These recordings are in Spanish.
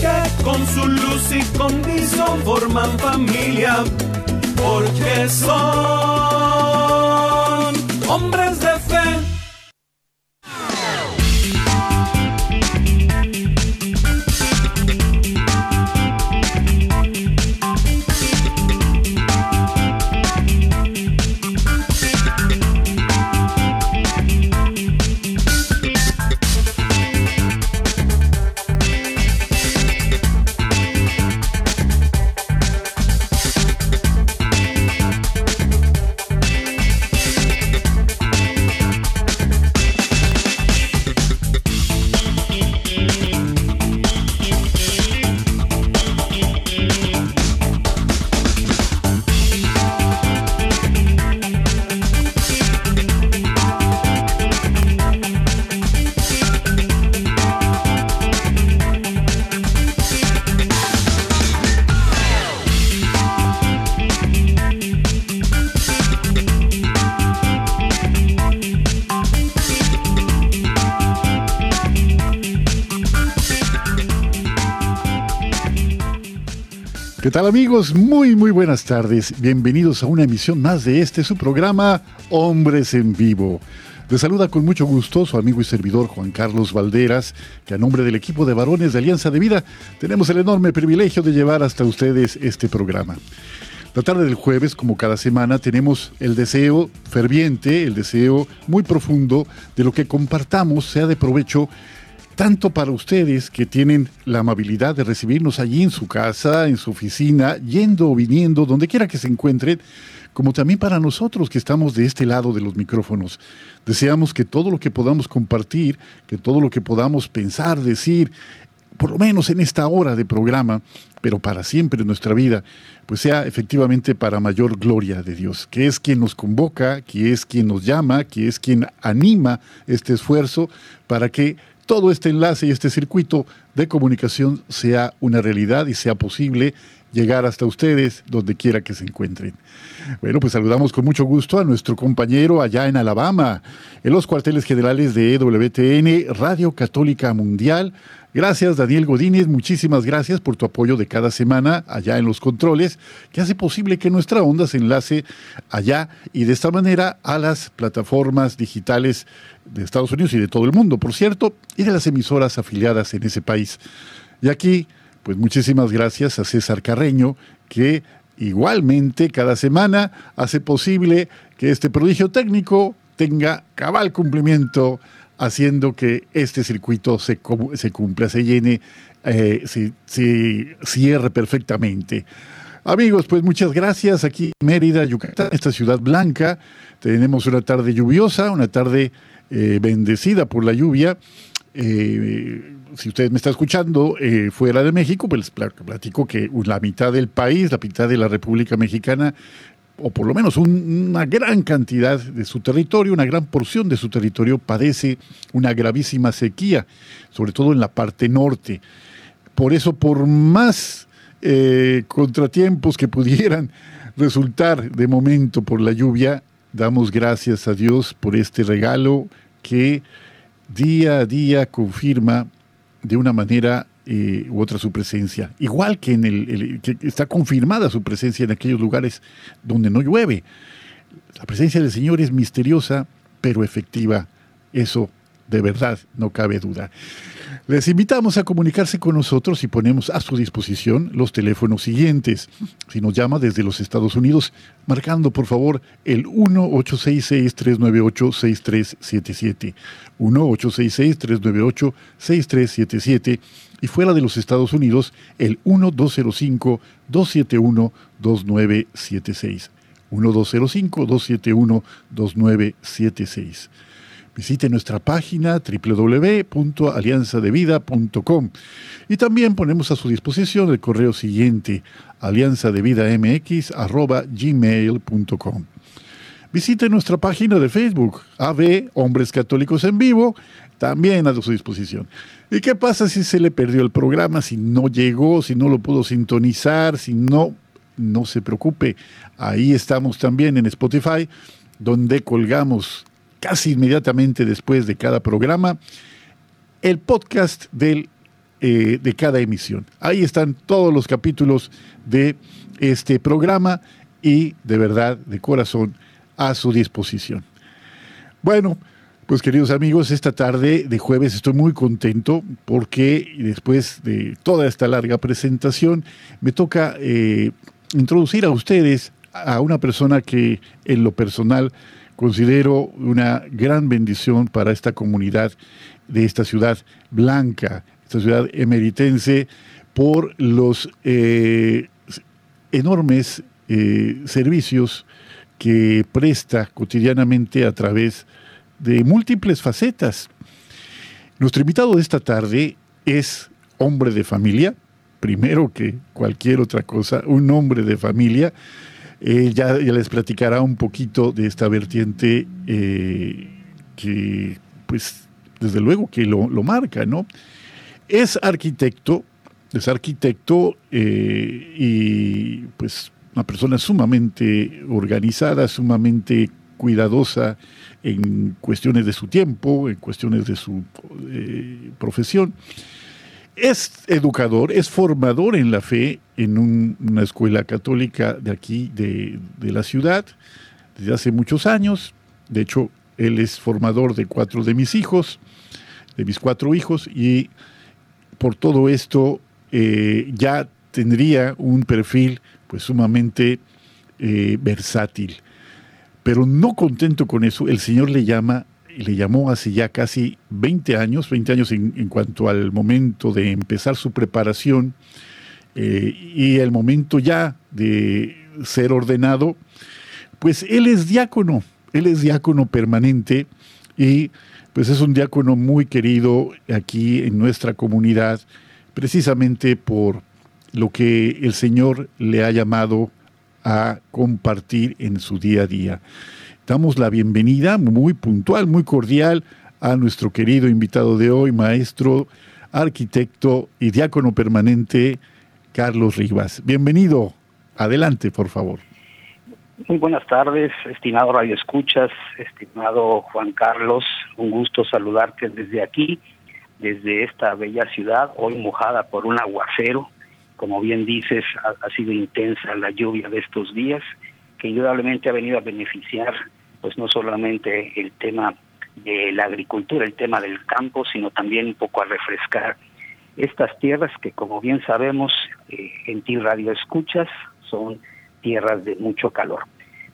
que con su luz y condición forman familia, porque son hombres ¿Qué tal amigos? Muy muy buenas tardes. Bienvenidos a una emisión más de este su programa Hombres en Vivo. Les saluda con mucho gusto su amigo y servidor Juan Carlos Valderas, que a nombre del equipo de varones de Alianza de Vida tenemos el enorme privilegio de llevar hasta ustedes este programa. La tarde del jueves, como cada semana, tenemos el deseo ferviente, el deseo muy profundo de lo que compartamos sea de provecho tanto para ustedes que tienen la amabilidad de recibirnos allí en su casa, en su oficina, yendo o viniendo, donde quiera que se encuentren, como también para nosotros que estamos de este lado de los micrófonos. Deseamos que todo lo que podamos compartir, que todo lo que podamos pensar, decir, por lo menos en esta hora de programa, pero para siempre en nuestra vida, pues sea efectivamente para mayor gloria de Dios, que es quien nos convoca, que es quien nos llama, que es quien anima este esfuerzo para que todo este enlace y este circuito de comunicación sea una realidad y sea posible llegar hasta ustedes donde quiera que se encuentren. Bueno, pues saludamos con mucho gusto a nuestro compañero allá en Alabama, en los cuarteles generales de EWTN, Radio Católica Mundial, Gracias Daniel Godínez, muchísimas gracias por tu apoyo de cada semana allá en los controles, que hace posible que nuestra onda se enlace allá y de esta manera a las plataformas digitales de Estados Unidos y de todo el mundo, por cierto, y de las emisoras afiliadas en ese país. Y aquí, pues muchísimas gracias a César Carreño, que igualmente cada semana hace posible que este prodigio técnico tenga cabal cumplimiento haciendo que este circuito se, se cumpla, se llene, eh, se, cierre perfectamente. Amigos, pues muchas gracias. Aquí en Mérida, Yucatán, esta ciudad blanca. Tenemos una tarde lluviosa, una tarde eh, bendecida por la lluvia. Eh, si usted me está escuchando fuera de México, pues platico que la mitad del país, la mitad de la República Mexicana, o por lo menos una gran cantidad de su territorio, una gran porción de su territorio padece una gravísima sequía, sobre todo en la parte norte. Por eso, por más eh, contratiempos que pudieran resultar de momento por la lluvia, damos gracias a Dios por este regalo que día a día confirma de una manera eh, u otra su presencia. Igual que, en el, que está confirmada su presencia en aquellos lugares donde no llueve. La presencia del Señor es misteriosa, pero efectiva. Eso de verdad, no cabe duda. Les invitamos a comunicarse con nosotros y ponemos a su disposición los teléfonos siguientes. Si nos llama desde los Estados Unidos, marcando por favor el 1-866-398-6377. 1-866-398-6377 y fuera de los Estados Unidos el 1205-271-2976. 1205-271-2976. Visite nuestra página www.alianzadevida.com y también ponemos a su disposición el correo siguiente alianzadevidamx.gmail.com. Visite nuestra página de Facebook, AB Hombres Católicos en Vivo, también a su disposición. ¿Y qué pasa si se le perdió el programa, si no llegó, si no lo pudo sintonizar, si no, no se preocupe. Ahí estamos también en Spotify, donde colgamos casi inmediatamente después de cada programa el podcast del, eh, de cada emisión. Ahí están todos los capítulos de este programa y de verdad, de corazón, a su disposición. Bueno, pues queridos amigos, esta tarde de jueves estoy muy contento porque después de toda esta larga presentación me toca eh, introducir a ustedes a una persona que en lo personal considero una gran bendición para esta comunidad de esta ciudad blanca, esta ciudad emeritense, por los eh, enormes eh, servicios que presta cotidianamente a través de de múltiples facetas. Nuestro invitado de esta tarde es hombre de familia, primero que cualquier otra cosa, un hombre de familia. Eh, ya, les platicará un poquito de esta vertiente eh, que, pues, desde luego que lo, marca, ¿no? Es arquitecto, es arquitecto eh, y, pues, una persona sumamente organizada, sumamente cuidadosa en cuestiones de su tiempo, en cuestiones de su eh, profesión. Es educador, es formador en la fe en una escuela católica de aquí, de, de la ciudad, desde hace muchos años. De hecho, él es formador de cuatro de mis hijos, de mis cuatro hijos, y por todo esto eh, ya tendría un perfil pues sumamente eh, versátil. Pero no contento con eso, el Señor le llama, le llamó hace ya casi 20 años, 20 años en, cuanto al momento de empezar su preparación eh, y el momento ya de ser ordenado, pues él es diácono, él es diácono permanente y pues es un diácono muy querido aquí en nuestra comunidad, precisamente por lo que el Señor le ha llamado a compartir en su día a día. Damos la bienvenida muy puntual, muy cordial a nuestro querido invitado de hoy, maestro, arquitecto y diácono permanente, Carlos Rivas. Bienvenido. Adelante, por favor. Muy buenas tardes, estimado Radio Escuchas, estimado Juan Carlos. Un gusto saludarte desde aquí, desde esta bella ciudad, hoy mojada por un aguacero como bien dices, ha, sido intensa la lluvia de estos días, que indudablemente ha venido a beneficiar, pues no solamente el tema de la agricultura, el tema del campo, sino también un poco a refrescar estas tierras que, como bien sabemos, eh, en ti radio escuchas, son tierras de mucho calor.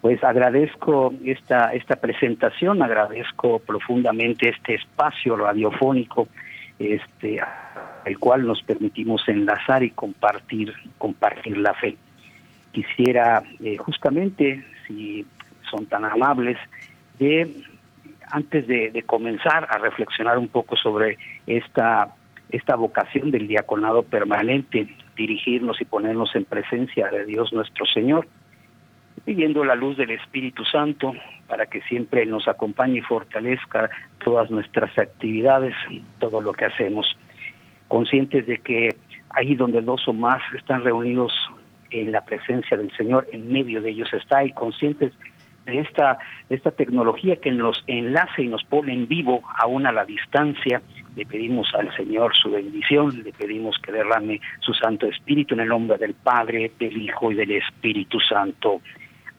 Pues agradezco esta, esta presentación, agradezco profundamente este espacio radiofónico este, el cual nos permitimos enlazar y compartir, compartir la fe. Quisiera eh, justamente, si son tan amables, de antes de, comenzar a reflexionar un poco sobre esta, esta vocación del diaconado permanente, dirigirnos y ponernos en presencia de Dios nuestro Señor, pidiendo la luz del Espíritu Santo para que siempre nos acompañe y fortalezca todas nuestras actividades todo lo que hacemos, conscientes de que ahí donde dos o más están reunidos en la presencia del Señor, en medio de ellos está, y conscientes de esta, esta tecnología que nos enlace y nos pone en vivo, aún a la distancia, le pedimos al Señor su bendición, le pedimos que derrame su Santo Espíritu en el nombre del Padre, del Hijo y del Espíritu Santo.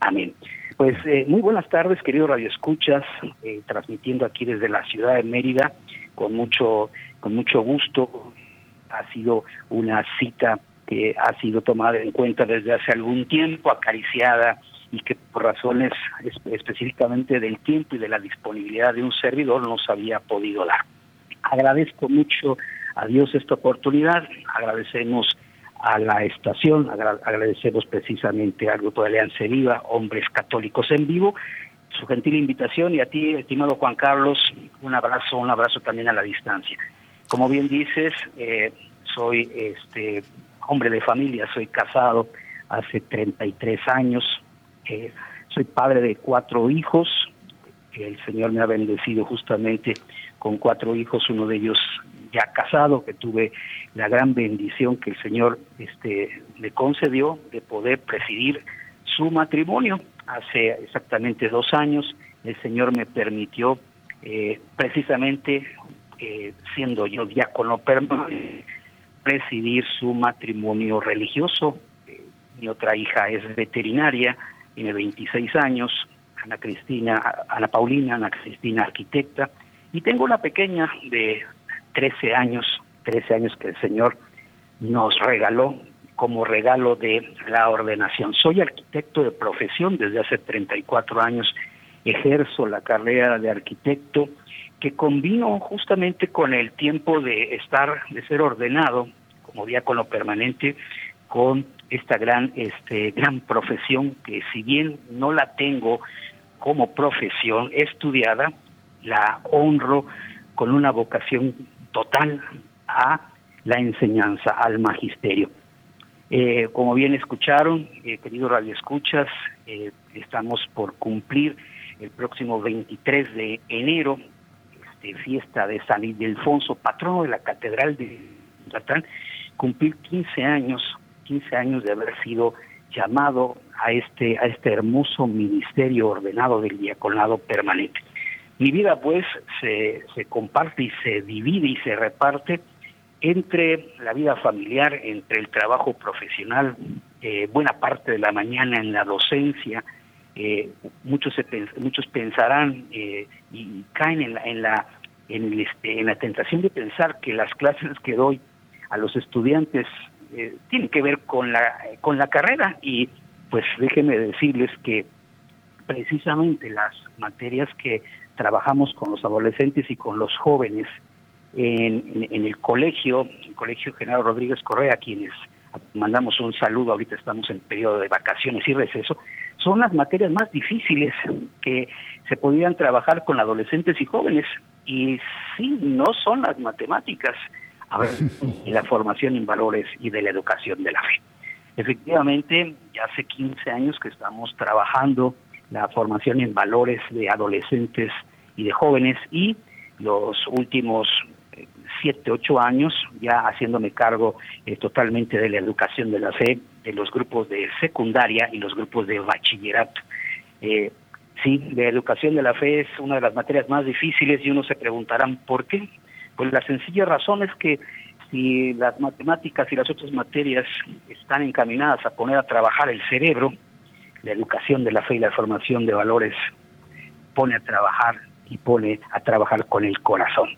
Amén. Pues eh, muy buenas tardes, querido Radio Escuchas, eh, transmitiendo aquí desde la ciudad de Mérida con mucho, con mucho gusto. Ha sido una cita que ha sido tomada en cuenta desde hace algún tiempo, acariciada y que por razones específicamente del tiempo y de la disponibilidad de un servidor no había podido dar. Agradezco mucho a Dios esta oportunidad, agradecemos a la estación. agradecemos precisamente al Grupo de Alianza Viva, Hombres Católicos en Vivo, su gentil invitación y a ti, estimado Juan Carlos, un abrazo, un abrazo también a la distancia. Como bien dices, eh, soy este hombre de familia, soy casado hace 33 años, eh, soy padre de cuatro hijos, el Señor me ha bendecido justamente con cuatro hijos, uno de ellos ya casado, que tuve la gran bendición que el Señor este, le concedió de poder presidir su matrimonio. Hace exactamente dos años el Señor me permitió eh, precisamente, eh, siendo yo diácono permanente, presidir su matrimonio religioso. Mi otra hija es veterinaria, tiene 26 años, Ana Cristina, Ana Paulina, Ana Cristina arquitecta, y tengo una pequeña de 13 años, 13 años que el Señor nos regaló como regalo de la ordenación. Soy arquitecto de profesión desde hace 34 años, ejerzo la carrera de arquitecto que combino justamente con el tiempo de estar, de ser ordenado como diácono permanente con esta gran, este, gran profesión que si bien no la tengo como profesión estudiada, la honro con una vocación total a la enseñanza, al magisterio. Eh, como bien escucharon, eh, queridos radioescuchas, eh, estamos por cumplir el próximo 23 de enero, este, fiesta de San Ildefonso, patrono de la Catedral de Yucatán, cumplir 15 años, 15 años de haber sido llamado a este, a este hermoso ministerio ordenado del diaconado permanente. Mi vida pues se, se comparte y se divide y se reparte entre la vida familiar, entre el trabajo profesional, eh, buena parte de la mañana en la docencia, eh, muchos muchos pensarán eh, y caen en la en la en, este, en la tentación de pensar que las clases que doy a los estudiantes tienen que ver con la con la carrera y pues déjenme decirles que precisamente las materias que trabajamos con los adolescentes y con los jóvenes en, el colegio, el Colegio General Rodríguez Correa, quienes mandamos un saludo, ahorita estamos en periodo de vacaciones y receso, son las materias más difíciles que se podían trabajar con adolescentes y jóvenes. Y sí, no son las matemáticas, y la formación en valores y de la educación de la fe. Efectivamente, ya hace 15 años que estamos trabajando la formación en valores de adolescentes y de jóvenes y los últimos eh, siete, ocho años ya haciéndome cargo eh, totalmente de la educación de la fe, de los grupos de secundaria y los grupos de bachillerato. Eh, sí, la educación de la fe es una de las materias más difíciles y uno se preguntarán por qué. Pues la sencilla razón es que si las matemáticas y las otras materias están encaminadas a poner a trabajar el cerebro, la educación de la fe y la formación de valores pone a trabajar y pone a trabajar con el corazón.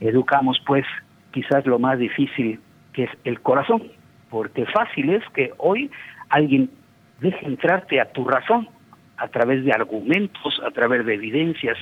Educamos pues quizás lo más difícil que es el corazón, porque fácil es que hoy alguien deje entrarte a tu razón a través de argumentos, a través de evidencias,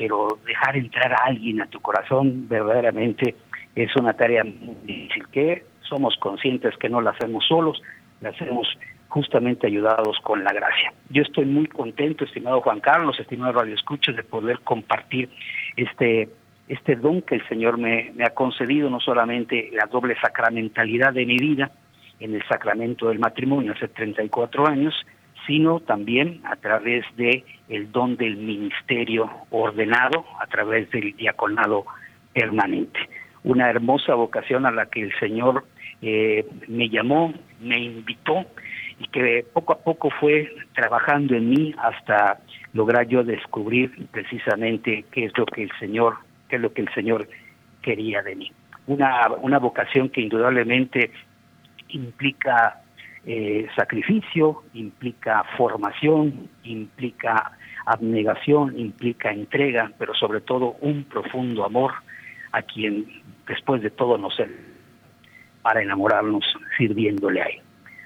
pero dejar entrar a alguien a tu corazón verdaderamente es una tarea muy difícil que somos conscientes que no la hacemos solos, la hacemos justamente ayudados con la gracia. Yo estoy muy contento, estimado Juan Carlos, estimado Radio Escuchas, de poder compartir este, este don que el Señor me, me ha concedido, no solamente la doble sacramentalidad de mi vida en el sacramento del matrimonio hace 34 años, sino también a través de el don del ministerio ordenado, a través del diaconado permanente. Una hermosa vocación a la que el Señor eh, me llamó, me invitó y que poco a poco fue trabajando en mí hasta lograr yo descubrir precisamente qué es lo que el Señor, qué es lo que el Señor quería de mí. Una, una vocación que indudablemente implica eh, sacrificio, implica formación, implica abnegación, implica entrega, pero sobre todo un profundo amor a quien después de todo nos para enamorarnos sirviéndole a él.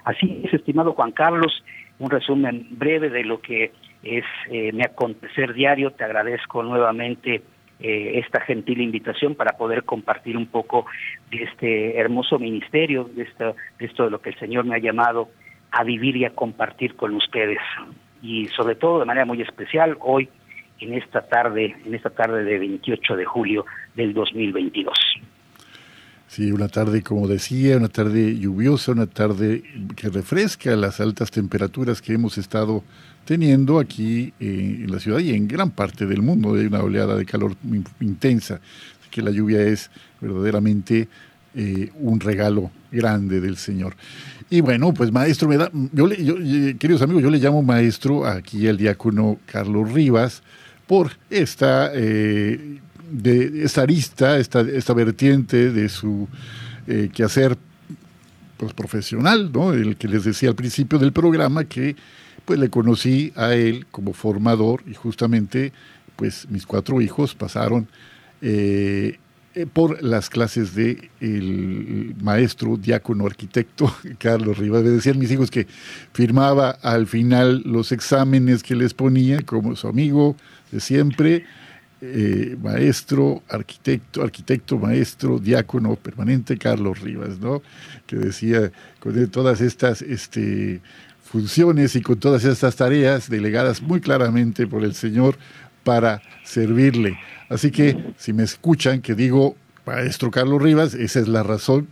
Así es, estimado Juan Carlos, un resumen breve de lo que es eh, mi acontecer diario. Te agradezco nuevamente eh, esta gentil invitación para poder compartir un poco de este hermoso ministerio, de esto, de esto de lo que el Señor me ha llamado a vivir y a compartir con ustedes. y sobre todo de manera muy especial hoy en esta tarde, en esta tarde de 28 de julio del 2022. Sí, una tarde, como decía, una tarde lluviosa, una tarde que refresca las altas temperaturas que hemos estado teniendo aquí eh, en la ciudad y en gran parte del mundo. Hay una oleada de calor intensa, así que la lluvia es verdaderamente eh, un regalo grande del Señor. Y bueno, pues maestro, me da, eh, queridos amigos, yo le llamo maestro aquí al diácono Carlos Rivas por esta de esta arista, esta, esta vertiente de su eh, quehacer pues, profesional, ¿no? el que les decía al principio del programa que pues le conocí a él como formador y justamente pues mis cuatro hijos pasaron eh, eh, por las clases de el maestro, diácono, arquitecto Carlos Rivas. Me decían mis hijos que firmaba al final los exámenes que les ponía como su amigo de siempre eh, maestro, arquitecto, arquitecto, maestro, diácono permanente Carlos Rivas, ¿no? Que decía, con todas estas este, funciones y con todas estas tareas delegadas muy claramente por el Señor para servirle. Así que si me escuchan que digo maestro Carlos Rivas, esa es la razón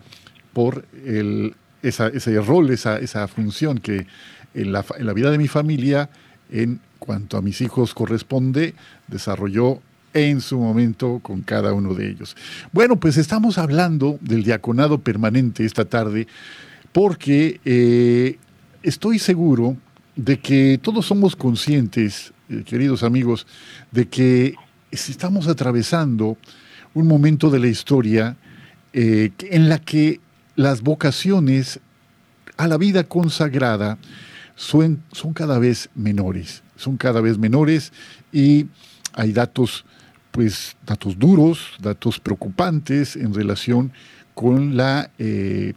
por el, ese rol, esa, esa función que en la, en la vida de mi familia, en cuanto a mis hijos corresponde, desarrolló en su momento con cada uno de ellos. Bueno, pues estamos hablando del diaconado permanente esta tarde porque eh, estoy seguro de que todos somos conscientes, eh, queridos amigos, de que estamos atravesando un momento de la historia eh, en la que las vocaciones a la vida consagrada son, cada vez menores, son cada vez menores y hay datos pues datos duros, datos preocupantes en relación con la eh,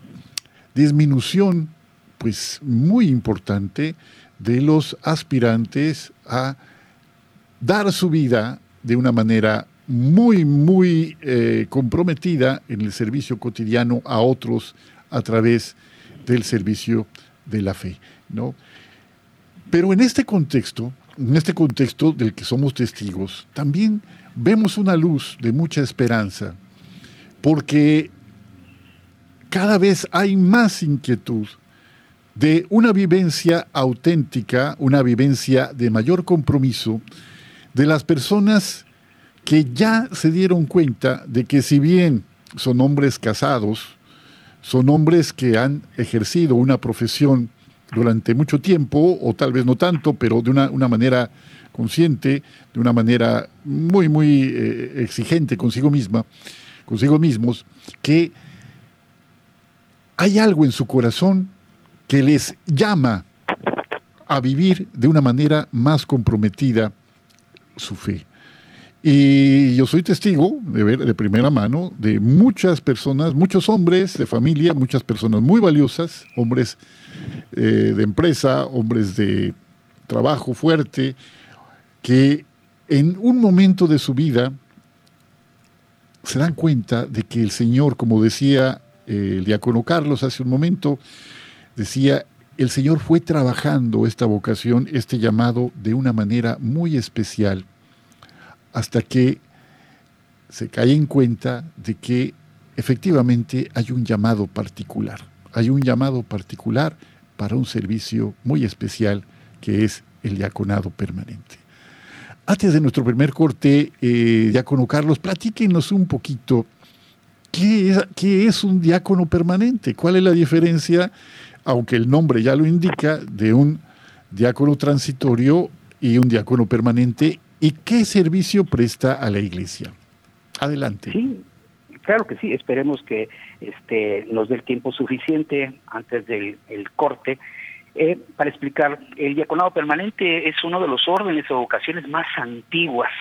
disminución pues muy importante de los aspirantes a dar su vida de una manera muy, muy eh, comprometida en el servicio cotidiano a otros a través del servicio de la fe. ¿no? Pero en este contexto, en este contexto del que somos testigos, también vemos una luz de mucha esperanza, porque cada vez hay más inquietud de una vivencia auténtica, una vivencia de mayor compromiso de las personas que ya se dieron cuenta de que si bien son hombres casados, son hombres que han ejercido una profesión durante mucho tiempo, o tal vez no tanto, pero de una, una manera consciente, de una manera muy, muy eh, exigente consigo misma, consigo mismos, que hay algo en su corazón que les llama a vivir de una manera más comprometida su fe. Y yo soy testigo de ver de primera mano de muchas personas, muchos hombres de familia, muchas personas muy valiosas, hombres eh, de empresa, hombres de trabajo fuerte, que en un momento de su vida se dan cuenta de que el Señor, como decía eh, el diácono Carlos hace un momento, decía, el Señor fue trabajando esta vocación, este llamado, de una manera muy especial, hasta que se cae en cuenta de que efectivamente hay un llamado particular, hay un llamado particular para un servicio muy especial que es el diaconado permanente. Antes de nuestro primer corte, eh, diácono Carlos, platíquenos un poquito ¿qué es, qué es un diácono permanente, cuál es la diferencia, aunque el nombre ya lo indica, de un diácono transitorio y un diácono permanente, y qué servicio presta a la iglesia. Adelante. Sí, claro que sí, esperemos que este, nos dé el tiempo suficiente antes del corte eh, para explicar, el diaconado permanente es uno de los órdenes o vocaciones más antiguas.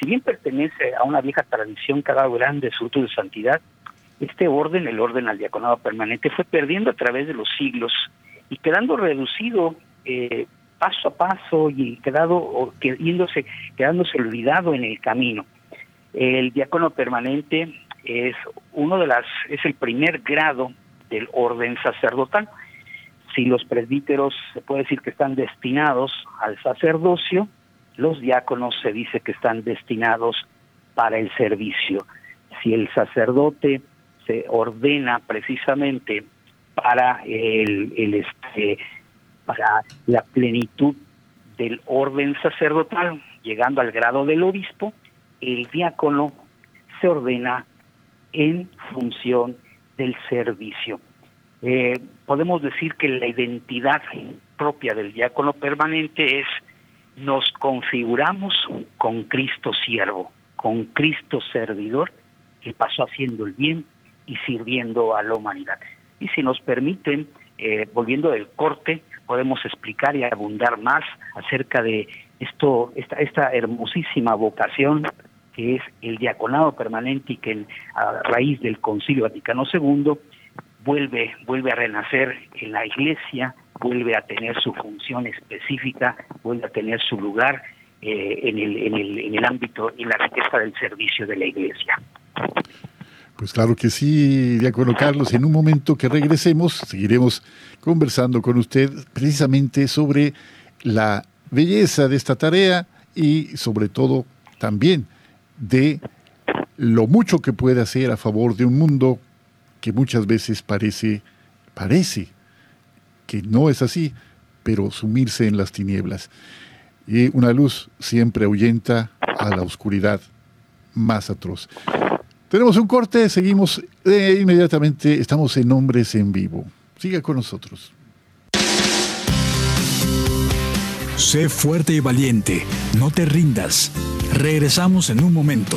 Si bien pertenece a una vieja tradición que ha dado grandes frutos de santidad, este orden, el orden al diaconado permanente, fue perdiendo a través de los siglos y quedando reducido eh, paso a paso y quedado, o quedándose, quedándose olvidado en el camino. El diácono permanente es uno de las, es el primer grado del orden sacerdotal si los presbíteros se puede decir que están destinados al sacerdocio, los diáconos se dice que están destinados para el servicio. Si el sacerdote se ordena precisamente para el, este, para la plenitud del orden sacerdotal, llegando al grado del obispo, el diácono se ordena en función del servicio. Eh, podemos decir que la identidad propia del diácono permanente es nos configuramos con Cristo siervo, con Cristo servidor, que pasó haciendo el bien y sirviendo a la humanidad. Y si nos permiten, eh, volviendo del corte, podemos explicar y abundar más acerca de esto, esta, esta hermosísima vocación que es el diaconado permanente y que a raíz del Concilio Vaticano II vuelve, vuelve a renacer en la iglesia, vuelve a tener su función específica, vuelve a tener su lugar eh, en, el, en, el, en el ámbito y la riqueza del servicio de la iglesia. Pues claro que sí, Diácono Carlos. En un momento que regresemos, seguiremos conversando con usted precisamente sobre la belleza de esta tarea y sobre todo también de lo mucho que puede hacer a favor de un mundo que muchas veces parece, parece que no es así, pero sumirse en las tinieblas. Y una luz siempre ahuyenta a la oscuridad más atroz. Tenemos un corte, seguimos eh, inmediatamente, estamos en Hombres en Vivo. Siga con nosotros. Sé fuerte y valiente, no te rindas. Regresamos en un momento.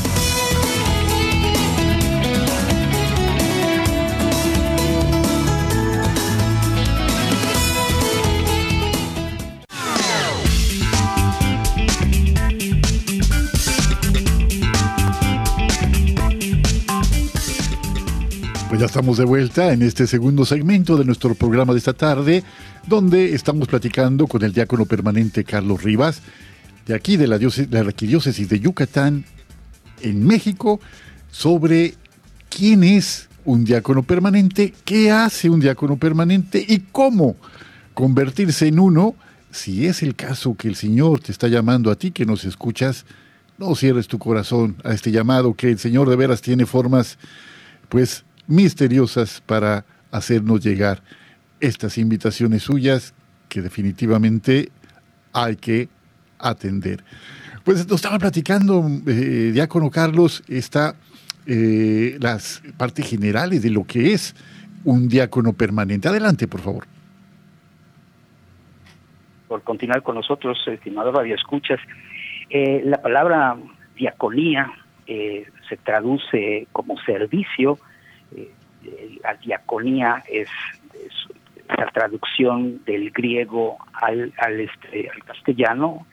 Ya estamos de vuelta en este segundo segmento de nuestro programa de esta tarde, donde estamos platicando con el diácono permanente Carlos Rivas, de aquí de la, diócesis, arquidiócesis de Yucatán, en México, sobre quién es un diácono permanente, qué hace un diácono permanente y cómo convertirse en uno, si es el caso que el Señor te está llamando a ti que nos escuchas, no cierres tu corazón a este llamado, que el Señor de veras tiene formas, pues, misteriosas para hacernos llegar estas invitaciones suyas que definitivamente hay que atender. Pues nos estaba platicando, eh, Diácono Carlos, está eh, las partes generales de lo que es un diácono permanente. Adelante, por favor. Por continuar con nosotros, estimado Radio Escuchas, eh, la palabra diaconía eh, se traduce como servicio, la diaconía es, la traducción del griego al, este, castellano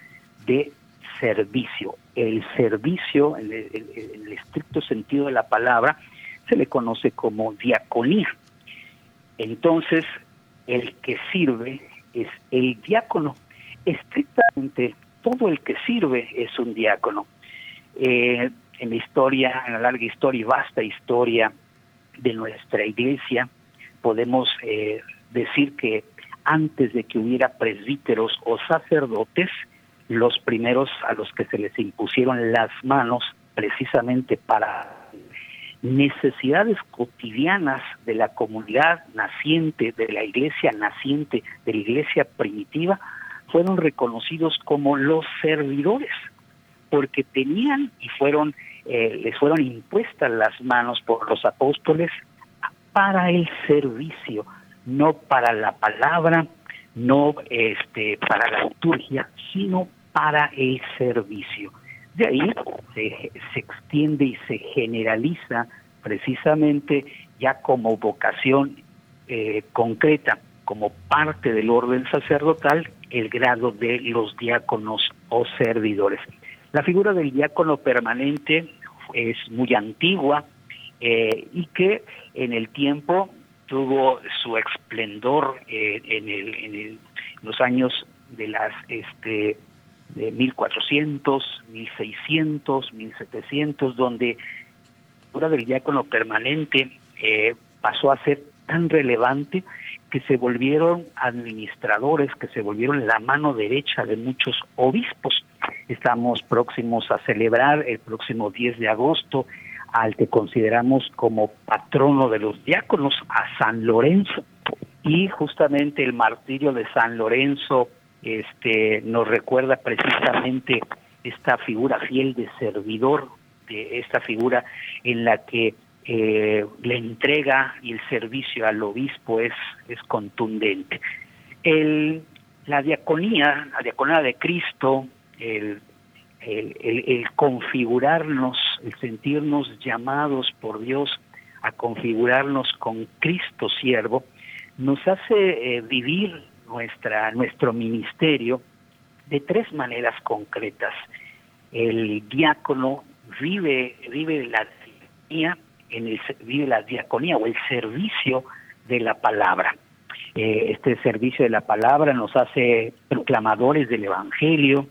de servicio. El servicio, en el, en el, estricto sentido de la palabra, se le conoce como diaconía. Entonces, el que sirve es el diácono. Estrictamente, todo el que sirve es un diácono. Eh, en la historia, en la larga historia y vasta historia de nuestra iglesia, podemos eh, decir que antes de que hubiera presbíteros o sacerdotes, los primeros a los que se les impusieron las manos precisamente para necesidades cotidianas de la comunidad naciente, de la iglesia naciente, de la iglesia primitiva, fueron reconocidos como los servidores, porque tenían y fueron, eh, les fueron impuestas las manos por los apóstoles para el servicio, no para la palabra, no este, para la liturgia, sino para el servicio. De ahí se, se extiende y se generaliza precisamente ya como vocación eh, concreta, como parte del orden sacerdotal, el grado de los diáconos o servidores. La figura del diácono permanente es muy antigua eh, y que en el tiempo tuvo su esplendor eh, en, el, en los años de las este de 1400, 1600, 1700, donde la figura del diácono permanente eh, pasó a ser tan relevante que se volvieron administradores, que se volvieron la mano derecha de muchos obispos. Estamos próximos a celebrar el próximo 10 de agosto al que consideramos como patrono de los diáconos, a San Lorenzo. Y justamente el martirio de San Lorenzo este, nos recuerda precisamente esta figura fiel de servidor, de esta figura en la que eh, la entrega y el servicio al obispo es, es contundente. El, la diaconía, la diaconía de Cristo, el, el, configurarnos, el sentirnos llamados por Dios a configurarnos con Cristo siervo, nos hace eh, vivir nuestra, nuestro ministerio de tres maneras concretas. El diácono vive, vive la diaconía, en el, vive la diaconía o el servicio de la palabra. Eh, este servicio de la palabra nos hace proclamadores del Evangelio,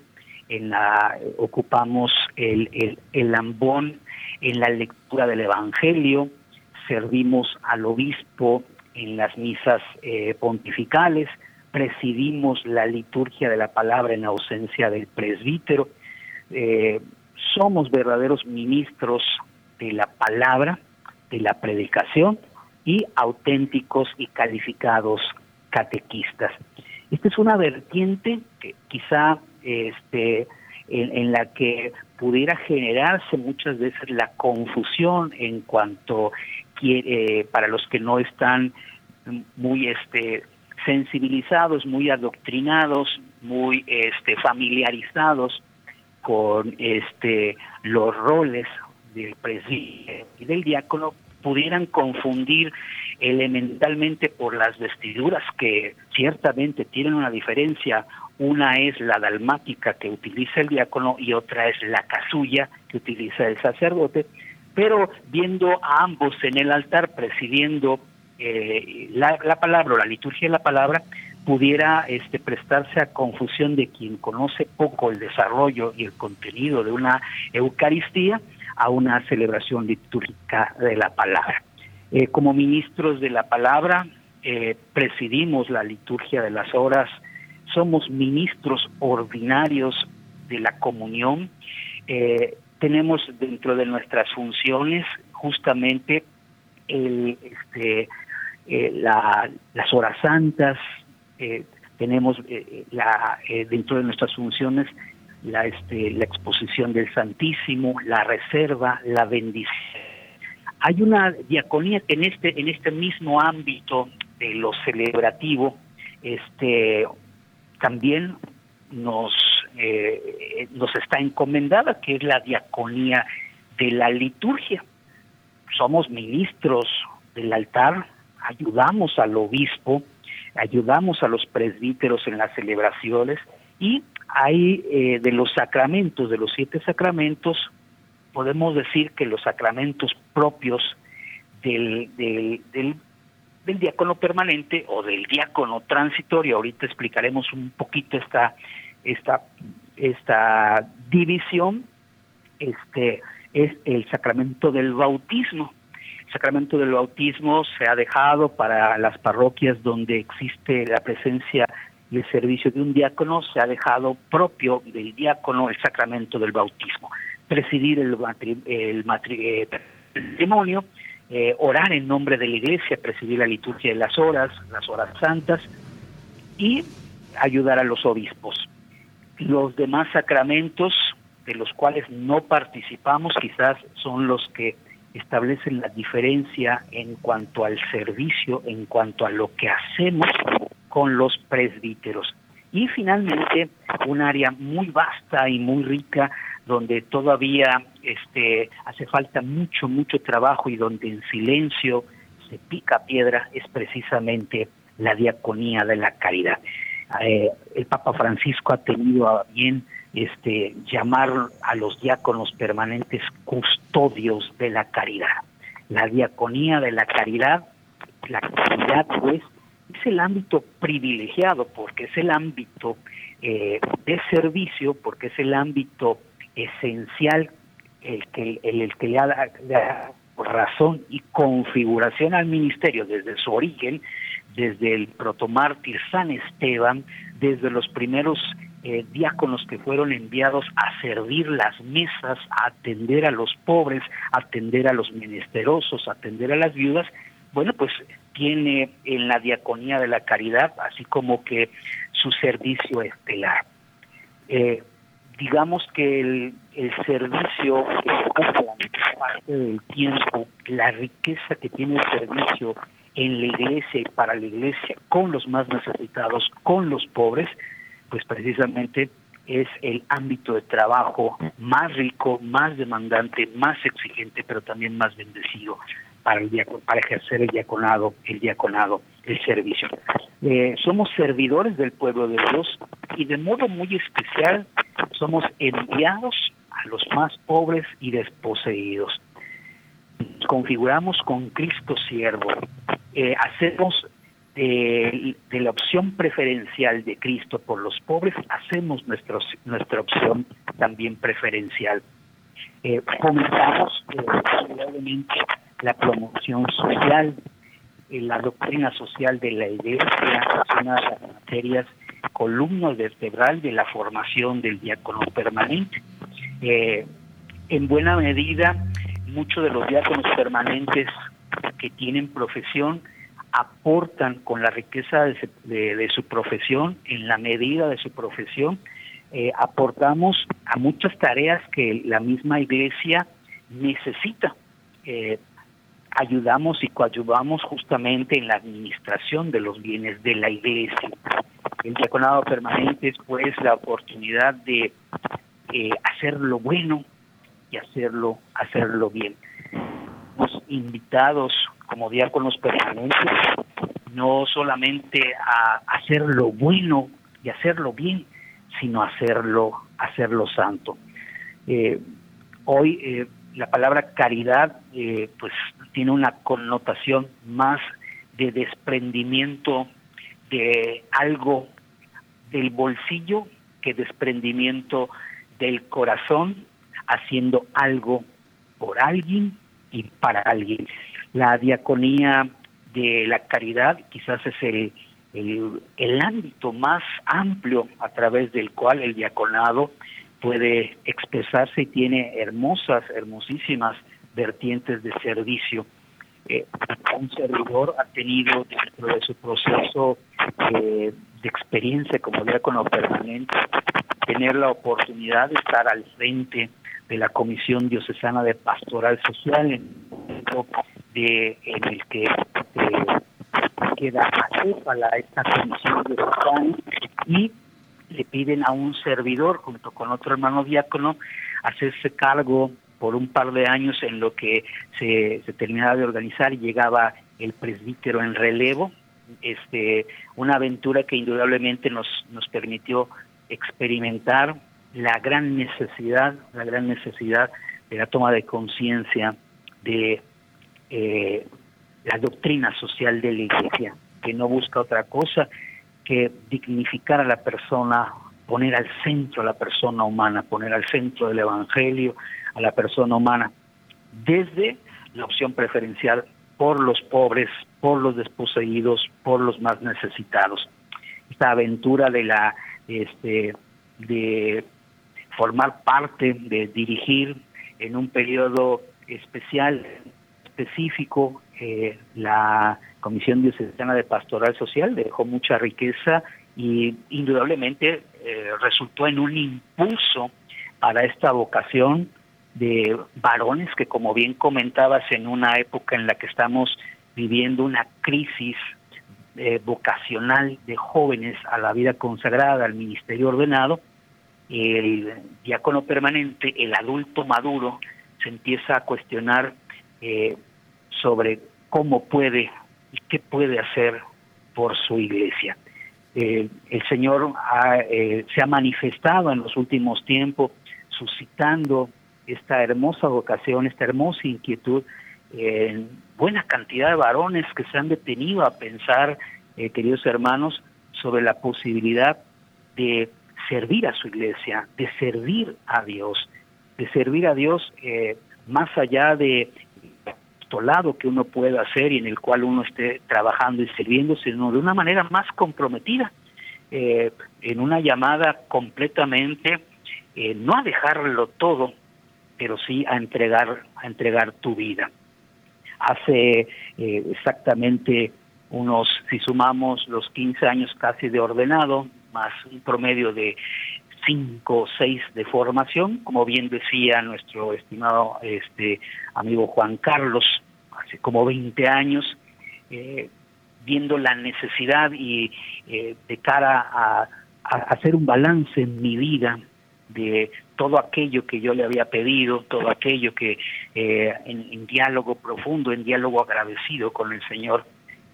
en la, ocupamos el, el, el lambón en la lectura del Evangelio, servimos al obispo en las misas eh, pontificales, presidimos la liturgia de la palabra en ausencia del presbítero, eh, somos verdaderos ministros de la palabra, de la predicación y auténticos y calificados catequistas. Esta es una vertiente que quizá este, en, la que pudiera generarse muchas veces la confusión en cuanto quiere, para los que no están muy este sensibilizados, muy adoctrinados, muy este familiarizados con este los roles del presidente y del diácono pudieran confundir elementalmente por las vestiduras que ciertamente tienen una diferencia. Una es la dalmática que utiliza el diácono y otra es la casulla que utiliza el sacerdote, pero viendo a ambos en el altar presidiendo eh, la, la palabra o la liturgia de la palabra, pudiera este, prestarse a confusión de quien conoce poco el desarrollo y el contenido de una Eucaristía a una celebración litúrgica de la palabra. Eh, como ministros de la palabra, eh, presidimos la liturgia de las horas, somos ministros ordinarios de la comunión, eh, tenemos dentro de nuestras funciones justamente este, las horas santas, tenemos dentro de nuestras funciones la, este, la exposición del Santísimo, la reserva, la bendición. Hay una diaconía que en este, en este mismo ámbito de lo celebrativo, este, también nos, eh, nos está encomendada, que es la diaconía de la liturgia. Somos ministros del altar, ayudamos al obispo, ayudamos a los presbíteros en las celebraciones y hay eh, de los sacramentos, de los siete sacramentos, podemos decir que los sacramentos propios del, del, del, diácono permanente o del diácono transitorio, ahorita explicaremos un poquito esta, esta, esta división, este es el sacramento del bautismo. El sacramento del bautismo se ha dejado para las parroquias donde existe la presencia el servicio de un diácono se ha dejado propio del diácono el sacramento del bautismo, presidir el, el eh, matrimonio, eh, orar en nombre de la iglesia, presidir la liturgia de las horas, las horas santas y ayudar a los obispos. Los demás sacramentos de los cuales no participamos quizás son los que establecen la diferencia en cuanto al servicio, en cuanto a lo que hacemos con los presbíteros. Y finalmente, un área muy vasta y muy rica donde todavía este, hace falta mucho, mucho trabajo y donde en silencio se pica piedra es precisamente la diaconía de la caridad. Eh, el Papa Francisco ha tenido a bien este, llamar a los diáconos permanentes custodios de la caridad. La diaconía de la caridad, la caridad pues es el ámbito privilegiado porque es el ámbito eh, de servicio, porque es el ámbito esencial el que, el, que le da, razón y configuración al ministerio desde su origen, desde el protomártir San Esteban, desde los primeros eh, diáconos que fueron enviados a servir las mesas, a atender a los pobres, a atender a los menesterosos, a atender a las viudas, bueno, pues tiene en la diaconía de la caridad, así como que su servicio estelar. Eh, digamos que el, servicio que ocupa parte del tiempo, la riqueza que tiene el servicio en la iglesia y para la iglesia, con los más necesitados, con los pobres, pues precisamente es el ámbito de trabajo más rico, más demandante, más exigente, pero también más bendecido para el para ejercer el diaconado, el diaconado, el servicio. Eh, somos servidores del pueblo de Dios y de modo muy especial somos enviados a los más pobres y desposeídos. Nos configuramos con Cristo siervo. Eh, hacemos de, la opción preferencial de Cristo por los pobres, hacemos nuestra opción también preferencial. Eh, fomentamos eh, la promoción social, eh, la doctrina social de la iglesia, de las materias columna vertebral de la formación del diácono permanente. Eh, en buena medida, muchos de los diáconos permanentes que tienen profesión aportan con la riqueza de, su profesión, en la medida de su profesión, eh, aportamos a muchas tareas que la misma iglesia necesita. Ayudamos y coadyuvamos justamente en la administración de los bienes de la iglesia. El diaconado permanente es pues la oportunidad de eh, hacer lo bueno y hacerlo, hacerlo bien. Hemos invitados como diáconos permanentes no solamente a hacer lo bueno y hacerlo bien, sino hacerlo, hacerlo santo. Eh, hoy eh, la palabra caridad eh, pues tiene una connotación más de desprendimiento de algo del bolsillo que desprendimiento del corazón haciendo algo por alguien y para alguien. La diaconía de la caridad quizás es el, el, el ámbito más amplio a través del cual el diaconado puede expresarse y tiene hermosas, hermosísimas vertientes de servicio. Eh, un servidor ha tenido dentro de su proceso eh, de experiencia como diácono permanente, tener la oportunidad de estar al frente de la Comisión Diocesana de Pastoral Social, en, de, en el que eh, queda a esta comisión diocesana y le piden a un servidor junto con otro hermano diácono hacerse cargo por un par de años en lo que se, terminaba de organizar y llegaba el presbítero en relevo, este, una aventura que indudablemente nos, nos permitió experimentar la gran necesidad, la gran necesidad de la toma de conciencia de eh, la doctrina social de la Iglesia, que no busca otra cosa que dignificar a la persona, poner al centro a la persona humana, poner al centro del Evangelio a la persona humana, desde la opción preferencial por los pobres, por los desposeídos, por los más necesitados. Esta aventura de la este de formar parte, de dirigir en un periodo especial, específico, eh, la Comisión Diocesana de Pastoral Social dejó mucha riqueza y indudablemente eh, resultó en un impulso para esta vocación de varones que, como bien comentabas, en una época en la que estamos viviendo una crisis eh, vocacional de jóvenes a la vida consagrada, al ministerio ordenado, el diácono permanente, el adulto maduro, se empieza a cuestionar eh, sobre cómo puede y qué puede hacer por su iglesia. Eh, el Señor se ha manifestado en los últimos tiempos suscitando esta hermosa vocación, esta hermosa inquietud en buena cantidad de varones que se han detenido a pensar eh, queridos hermanos, sobre la posibilidad de servir a su iglesia, de servir a Dios, de servir a Dios eh, más allá de lado que uno pueda hacer y en el cual uno esté trabajando y sirviendo, sino de una manera más comprometida, eh, en una llamada completamente, no a dejarlo todo, pero sí a entregar, a entregar tu vida. Hace exactamente unos, si sumamos los 15 años casi de ordenado, más un promedio de 5 o 6 de formación, como bien decía nuestro estimado este amigo Juan Carlos, hace como 20 años, eh, viendo la necesidad y eh, de cara a, hacer un balance en mi vida de todo aquello que yo le había pedido, todo aquello que eh, en diálogo profundo, en diálogo agradecido con el Señor,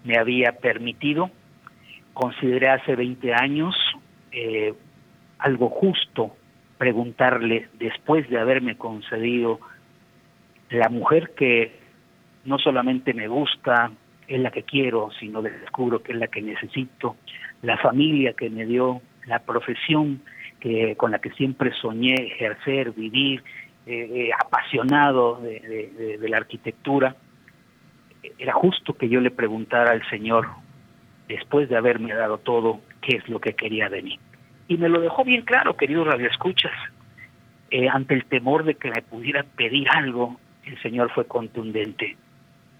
me había permitido. Consideré hace 20 años eh, algo justo preguntarle, después de haberme concedido la mujer que no solamente me gusta, es la que quiero, sino descubro que es la que necesito, la familia que me dio, la profesión que con la que siempre soñé ejercer, vivir, eh, eh, apasionado de la arquitectura, era justo que yo le preguntara al Señor, después de haberme dado todo, qué es lo que quería de mí. Y me lo dejó bien claro, querido Radio Escuchas. Eh, ante el temor de que me pudiera pedir algo, el Señor fue contundente.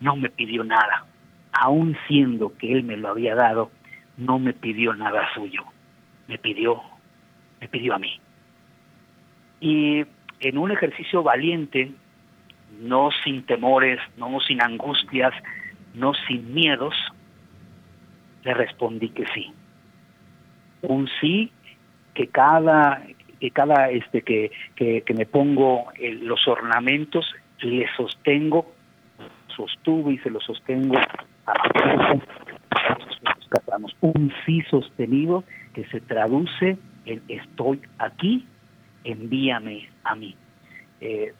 No me pidió nada. Aun siendo que Él me lo había dado, no me pidió nada suyo. Me pidió, me pidió a mí. Y en un ejercicio valiente, no sin temores, no sin angustias, no sin miedos, le respondí que sí. Un sí que cada que cada este que, que, me pongo los ornamentos le sostengo, sostuve y se lo sostengo a un sí sostenido que se traduce en estoy aquí, envíame a mí. Eh,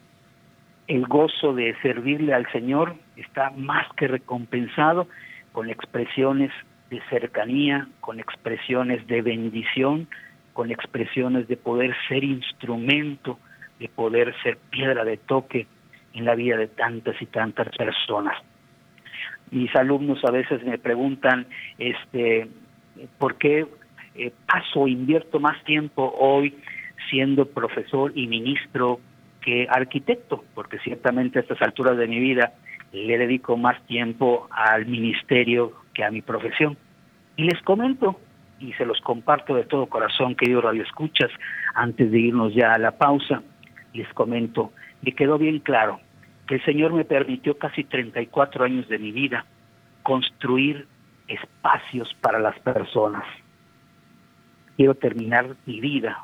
el gozo de servirle al Señor está más que recompensado con expresiones de cercanía, con expresiones de bendición, con expresiones de poder ser instrumento, de poder ser piedra de toque en la vida de tantas y tantas personas. Mis alumnos a veces me preguntan, este, ¿por qué eh, paso, invierto más tiempo hoy siendo profesor y ministro que arquitecto, porque ciertamente a estas alturas de mi vida le dedico más tiempo al ministerio que a mi profesión. Y les comento, y se los comparto de todo corazón, querido Radio Escuchas, antes de irnos ya a la pausa, les comento, me quedó bien claro que el Señor me permitió casi 34 años de mi vida construir espacios para las personas. Quiero terminar mi vida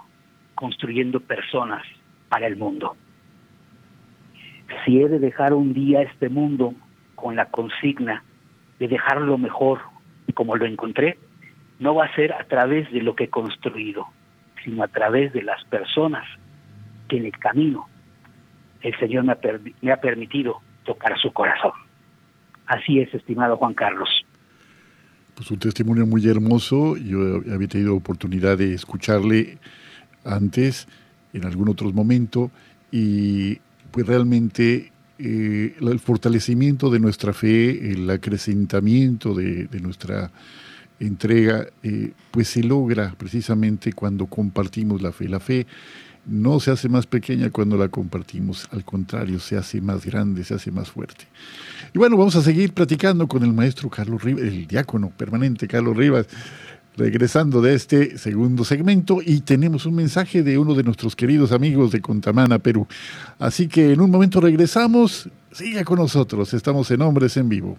construyendo personas para el mundo si he de dejar un día este mundo con la consigna de dejarlo mejor como lo encontré, no va a ser a través de lo que he construido, sino a través de las personas que en el camino el Señor me ha, me ha permitido tocar su corazón. Así es, estimado Juan Carlos. Pues un testimonio muy hermoso. Yo había tenido oportunidad de escucharle antes, en algún otro momento, y pues realmente eh, el fortalecimiento de nuestra fe, el acrecentamiento de, nuestra entrega, eh, pues se logra precisamente cuando compartimos la fe. La fe no se hace más pequeña cuando la compartimos, al contrario, se hace más grande, se hace más fuerte. Y bueno, vamos a seguir platicando con el maestro Carlos Rivas, el diácono permanente Carlos Rivas. regresando de este segundo segmento y tenemos un mensaje de uno de nuestros queridos amigos de Contamana, Perú. Así que en un momento regresamos, siga con nosotros, estamos en Hombres en Vivo.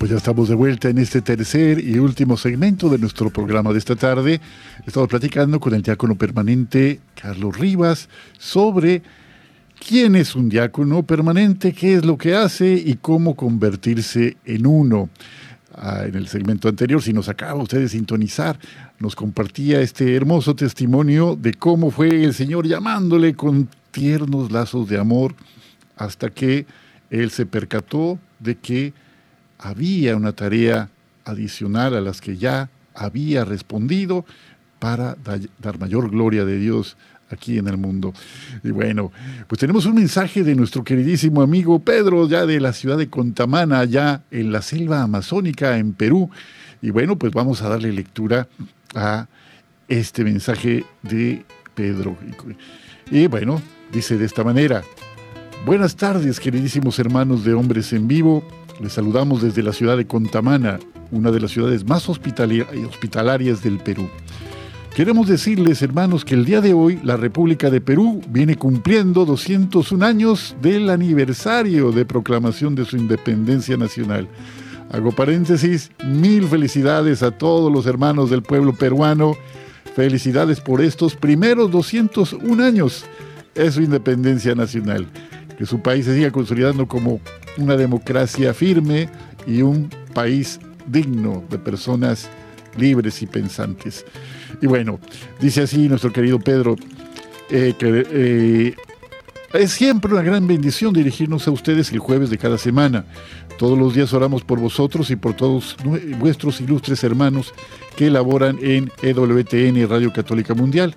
Pues ya estamos de vuelta en este tercer y último segmento de nuestro programa de esta tarde. Estamos platicando con el diácono permanente Carlos Rivas sobre quién es un diácono permanente, qué es lo que hace y cómo convertirse en uno. Ah, en el segmento anterior, si nos acaba usted de sintonizar, nos compartía este hermoso testimonio de cómo fue el Señor llamándole con tiernos lazos de amor hasta que él se percató de que había una tarea adicional a las que ya había respondido para dar mayor gloria de Dios aquí en el mundo. Y bueno, pues tenemos un mensaje de nuestro queridísimo amigo Pedro, ya de la ciudad de Contamana, allá en la selva amazónica, en Perú. Y bueno, pues vamos a darle lectura a este mensaje de Pedro. Y bueno, dice de esta manera, buenas tardes queridísimos hermanos de Hombres en Vivo. Les saludamos desde la ciudad de Contamana, una de las ciudades más hospitalarias del Perú. Queremos decirles, hermanos, que el día de hoy la República de Perú viene cumpliendo 201 años del aniversario de proclamación de su independencia nacional. Hago paréntesis, mil felicidades a todos los hermanos del pueblo peruano. Felicidades por estos primeros 201 años de su independencia nacional. Que su país se siga consolidando como una democracia firme y un país digno de personas libres y pensantes. Y bueno, dice así nuestro querido Pedro, eh, que eh, es siempre una gran bendición dirigirnos a ustedes el jueves de cada semana. Todos los días oramos por vosotros y por todos vuestros ilustres hermanos que elaboran en EWTN Radio Católica Mundial.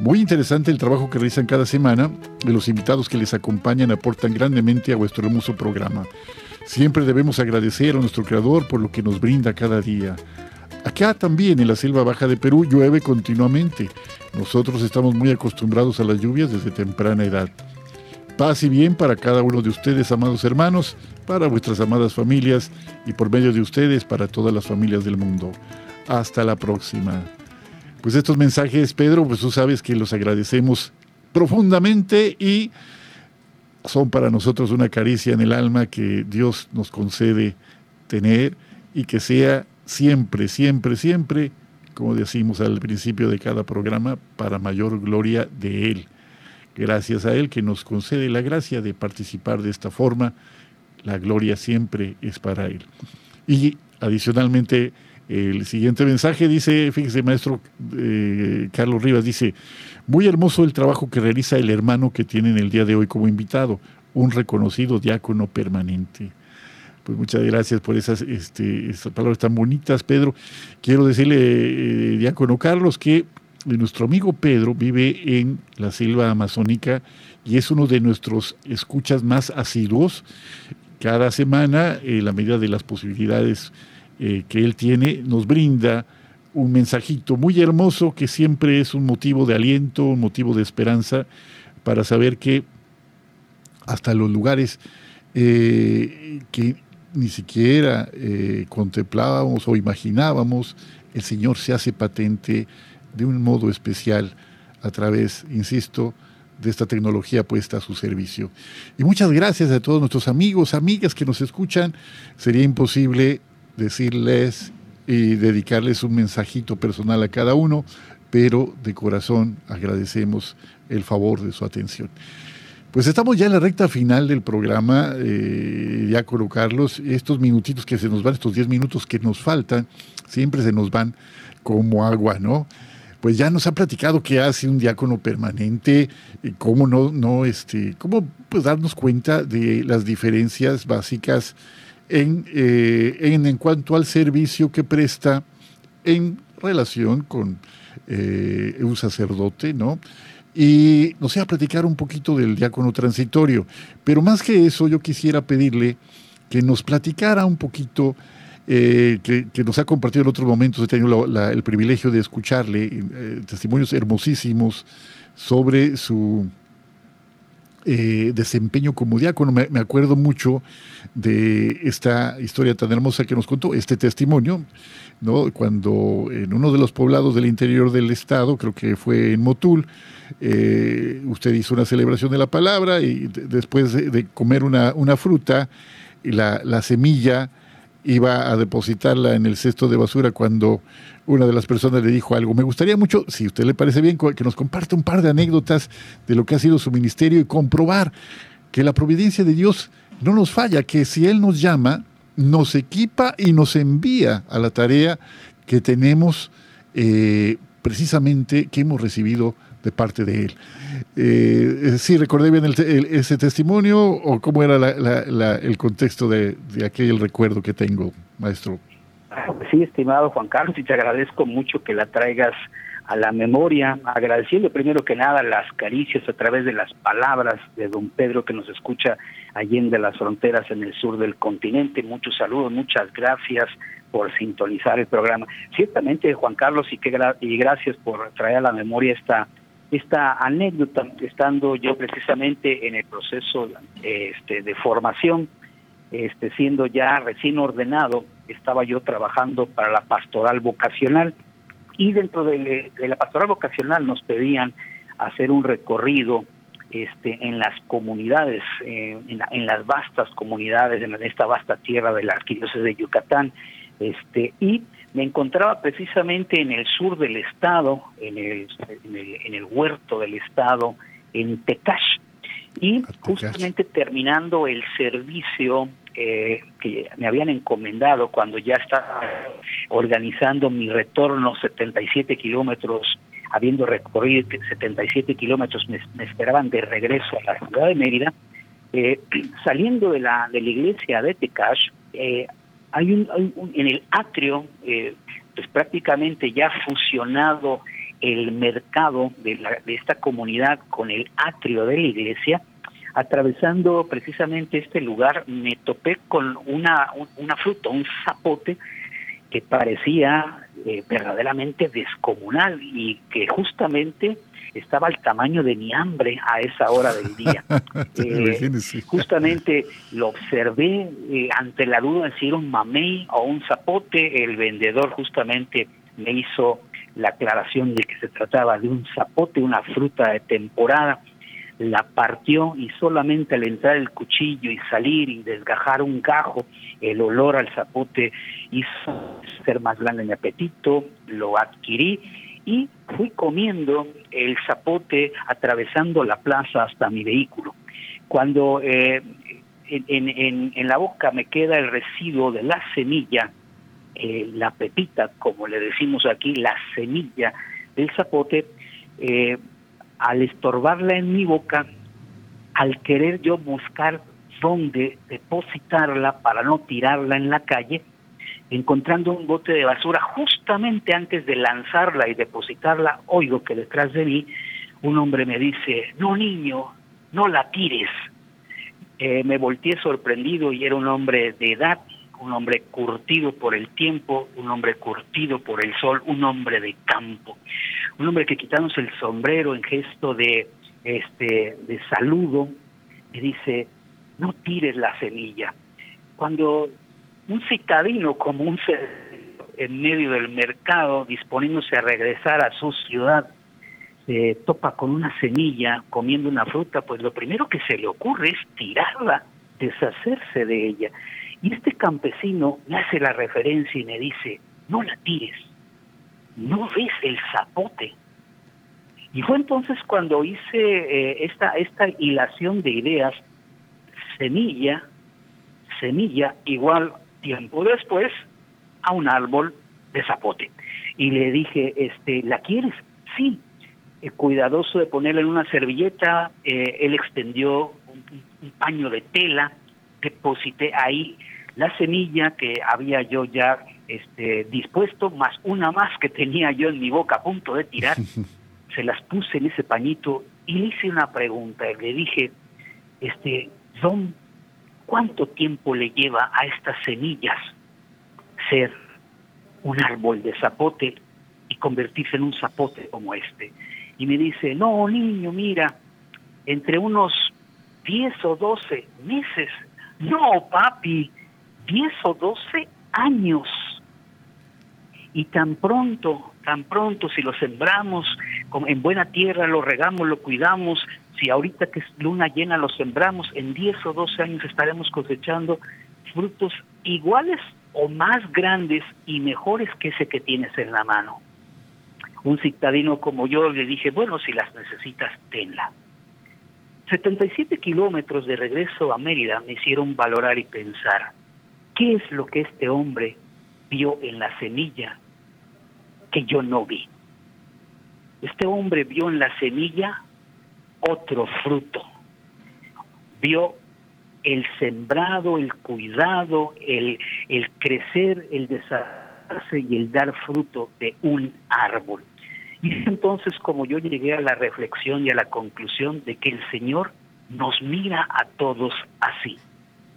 Muy interesante el trabajo que realizan cada semana y los invitados que les acompañan aportan grandemente a vuestro hermoso programa. Siempre debemos agradecer a nuestro Creador por lo que nos brinda cada día. Acá también en la selva baja de Perú llueve continuamente. Nosotros estamos muy acostumbrados a las lluvias desde temprana edad. Paz y bien para cada uno de ustedes, amados hermanos, para vuestras amadas familias y por medio de ustedes para todas las familias del mundo. Hasta la próxima. Pues estos mensajes, Pedro, pues tú sabes que los agradecemos profundamente y son para nosotros una caricia en el alma que Dios nos concede tener y que sea siempre, siempre, siempre, como decimos al principio de cada programa, para mayor gloria de Él. Gracias a Él que nos concede la gracia de participar de esta forma, la gloria siempre es para Él. Y adicionalmente, el siguiente mensaje dice, fíjese maestro eh, Carlos Rivas, dice, muy hermoso el trabajo que realiza el hermano que tienen el día de hoy como invitado, un reconocido diácono permanente. Pues muchas gracias por esas, este, palabras tan bonitas, Pedro. Quiero decirle, eh, diácono Carlos, que nuestro amigo Pedro vive en la selva amazónica y es uno de nuestros escuchas más asiduos. Cada semana, en la medida de las posibilidades, eh, que él tiene, nos brinda un mensajito muy hermoso que siempre es un motivo de aliento, un motivo de esperanza para saber que hasta los lugares eh, que ni siquiera eh, contemplábamos o imaginábamos, el Señor se hace patente de un modo especial a través, insisto, de esta tecnología puesta a su servicio. Y muchas gracias a todos nuestros amigos, amigas que nos escuchan. Sería imposible decirles y dedicarles un mensajito personal a cada uno, pero de corazón agradecemos el favor de su atención. Pues estamos ya en la recta final del programa, eh, ya Carlos, estos minutitos que se nos van, estos 10 minutos que nos faltan, siempre se nos van como agua, ¿no? Pues ya nos ha platicado qué hace un diácono permanente, y cómo no, no, este, cómo pues darnos cuenta de las diferencias básicas en, eh, en, en cuanto al servicio que presta en relación con eh, un sacerdote, ¿no? Y nos sé, a platicar un poquito del diácono transitorio. Pero más que eso, yo quisiera pedirle que nos platicara un poquito, eh, que, nos ha compartido en otros momentos, he tenido el privilegio de escucharle testimonios hermosísimos sobre su eh, desempeño como diácono. Me, acuerdo mucho de esta historia tan hermosa que nos contó, este testimonio, ¿no? cuando en uno de los poblados del interior del estado, creo que fue en Motul, eh, usted hizo una celebración de la palabra y después de, comer una, una fruta, la, la semilla iba a depositarla en el cesto de basura cuando una de las personas le dijo algo. Me gustaría mucho, si usted le parece bien, que nos comparte un par de anécdotas de lo que ha sido su ministerio y comprobar que la providencia de Dios no nos falla, que si Él nos llama, nos equipa y nos envía a la tarea que tenemos eh, precisamente, que hemos recibido de parte de él. Eh, ¿Sí recordé bien ese testimonio o cómo era el contexto de, aquel recuerdo que tengo, maestro? Sí, estimado Juan Carlos, y te agradezco mucho que la traigas a la memoria, agradeciendo primero que nada las caricias a través de las palabras de don Pedro que nos escucha allí en de las fronteras en el sur del continente. Muchos saludos, muchas gracias por sintonizar el programa. Ciertamente, Juan Carlos, y, que y gracias por traer a la memoria esta esta anécdota, estando yo precisamente en el proceso este, de formación, este, siendo ya recién ordenado, estaba yo trabajando para la pastoral vocacional. Y dentro de, la pastoral vocacional nos pedían hacer un recorrido este, en las comunidades, eh, en, las vastas comunidades, en esta vasta tierra de la arquidiócesis de Yucatán, este, y me encontraba precisamente en el sur del estado, en el, en el, huerto del estado, en Tecash, y justamente terminando el servicio eh, que me habían encomendado cuando ya estaba organizando mi retorno 77 kilómetros, habiendo recorrido 77 kilómetros, me, esperaban de regreso a la ciudad de Mérida, eh, saliendo de la, de la iglesia de Tecash, eh, hay un, en el atrio, eh, pues prácticamente ya fusionado el mercado de, la, de esta comunidad con el atrio de la iglesia, atravesando precisamente este lugar, me topé con una, una fruta, un zapote, que parecía eh, verdaderamente descomunal y que justamente estaba al tamaño de mi hambre a esa hora del día. Eh, justamente lo observé eh, ante la duda de si era un mamey o un zapote. El vendedor justamente me hizo la aclaración de que se trataba de un zapote, una fruta de temporada. La partió y solamente al entrar el cuchillo y salir y desgajar un gajo, el olor al zapote hizo ser más grande mi apetito, lo adquirí y fui comiendo el zapote atravesando la plaza hasta mi vehículo. Cuando eh, en, la boca me queda el residuo de la semilla, eh, la pepita, como le decimos aquí, la semilla del zapote, eh, al estorbarla en mi boca, al querer yo buscar dónde depositarla para no tirarla en la calle, encontrando un bote de basura justamente antes de lanzarla y depositarla, oigo que detrás de mí un hombre me dice, no niño, no la tires. Eh, me volteé sorprendido y era un hombre de edad, un hombre curtido por el tiempo, un hombre curtido por el sol, un hombre de campo, un hombre que quitándose el sombrero en gesto de, este, de saludo, me dice, no tires la semilla. Cuando un citadino como un en medio del mercado, disponiéndose a regresar a su ciudad, se topa con una semilla comiendo una fruta, pues lo primero que se le ocurre es tirarla, deshacerse de ella. Y este campesino me hace la referencia y me dice, no la tires, no ves el zapote. Y fue entonces cuando hice eh, esta, esta hilación de ideas, semilla, semilla, igual tiempo después a un árbol de zapote. Y le dije, este, ¿la quieres? Sí. Eh, cuidadoso de ponerla en una servilleta, eh, él extendió un, paño de tela, deposité ahí la semilla que había yo ya este, dispuesto, más una más que tenía yo en mi boca a punto de tirar, se las puse en ese pañito y le hice una pregunta. Le dije, este, Don, ¿cuánto tiempo le lleva a estas semillas ser un árbol de zapote y convertirse en un zapote como este? Y me dice, no, niño, mira, entre unos 10 o 12 meses. No, papi, 10 o 12 años. Y tan pronto, tan pronto, si lo sembramos en buena tierra, lo regamos, lo cuidamos, si ahorita que es luna llena lo sembramos, en 10 o 12 años estaremos cosechando frutos iguales o más grandes y mejores que ese que tienes en la mano un citadino como yo le dije, bueno, si las necesitas, tenla. 77 kilómetros de regreso a Mérida me hicieron valorar y pensar, ¿qué es lo que este hombre vio en la semilla que yo no vi? Este hombre vio en la semilla otro fruto, vio el sembrado, el cuidado, el, el crecer, el desarrollarse y el dar fruto de un árbol. Y es entonces como yo llegué a la reflexión y a la conclusión de que el Señor nos mira a todos así.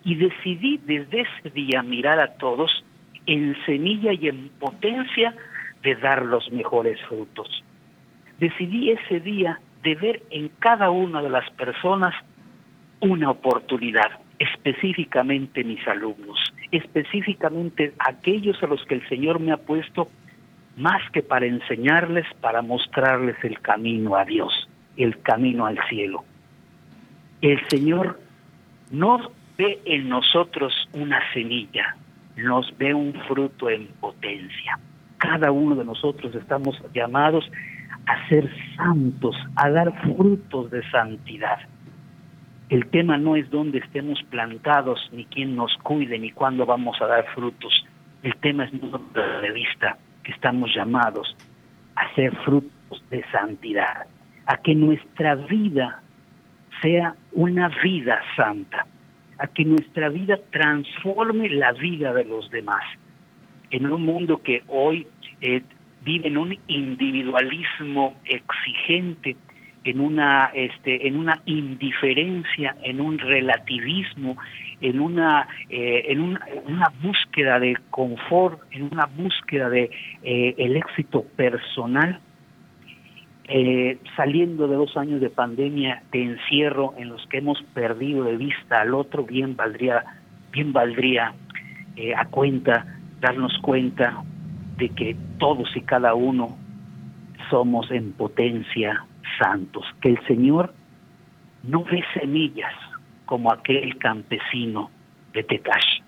Y decidí desde ese día mirar a todos en semilla y en potencia de dar los mejores frutos. Decidí ese día de ver en cada una de las personas una oportunidad, específicamente mis alumnos, específicamente aquellos a los que el Señor me ha puesto más que para enseñarles, para mostrarles el camino a Dios, el camino al cielo. El Señor no ve en nosotros una semilla, nos ve un fruto en potencia. Cada uno de nosotros estamos llamados a ser santos, a dar frutos de santidad. El tema no es dónde estemos plantados, ni quién nos cuide, ni cuándo vamos a dar frutos. El tema es nuestro de vista que estamos llamados a ser frutos de santidad, a que nuestra vida sea una vida santa, a que nuestra vida transforme la vida de los demás. En un mundo que hoy eh, vive en un individualismo exigente, en una este en una indiferencia en un relativismo en una eh, en una, búsqueda de confort en una búsqueda de eh, el éxito personal eh, saliendo de dos años de pandemia de encierro en los que hemos perdido de vista al otro bien valdría bien valdría a cuenta darnos cuenta de que todos y cada uno somos en potencia santos, que el Señor no ve semillas como aquel campesino de Tekash.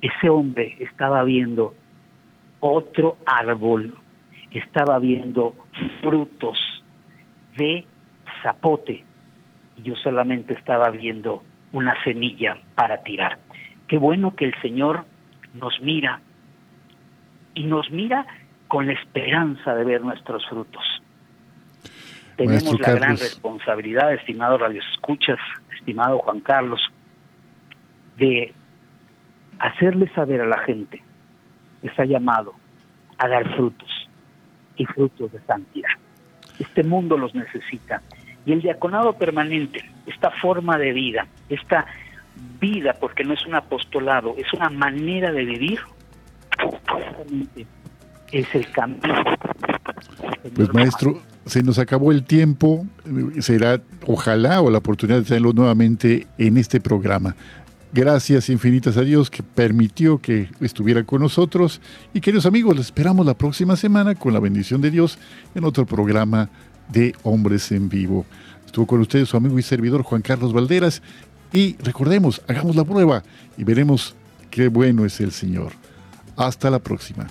Ese hombre estaba viendo otro árbol, estaba viendo frutos de zapote. Y yo solamente estaba viendo una semilla para tirar. Qué bueno que el Señor nos mira y nos mira con la esperanza de ver nuestros frutos. Tenemos la gran responsabilidad, estimado Radio Escuchas, estimado Juan Carlos, de hacerle saber a la gente que está llamado a dar frutos y frutos de santidad. Este mundo los necesita. Y el diaconado permanente, esta forma de vida, esta vida, porque no es un apostolado, es una manera de vivir, es el camino. Pues maestro, se nos acabó el tiempo, será ojalá o la oportunidad de tenerlo nuevamente en este programa. Gracias infinitas a Dios que permitió que estuviera con nosotros y queridos amigos, les esperamos la próxima semana con la bendición de Dios en otro programa de Hombres en Vivo. Estuvo con ustedes su amigo y servidor Juan Carlos Valderas y recordemos, hagamos la prueba y veremos qué bueno es el Señor. Hasta la próxima.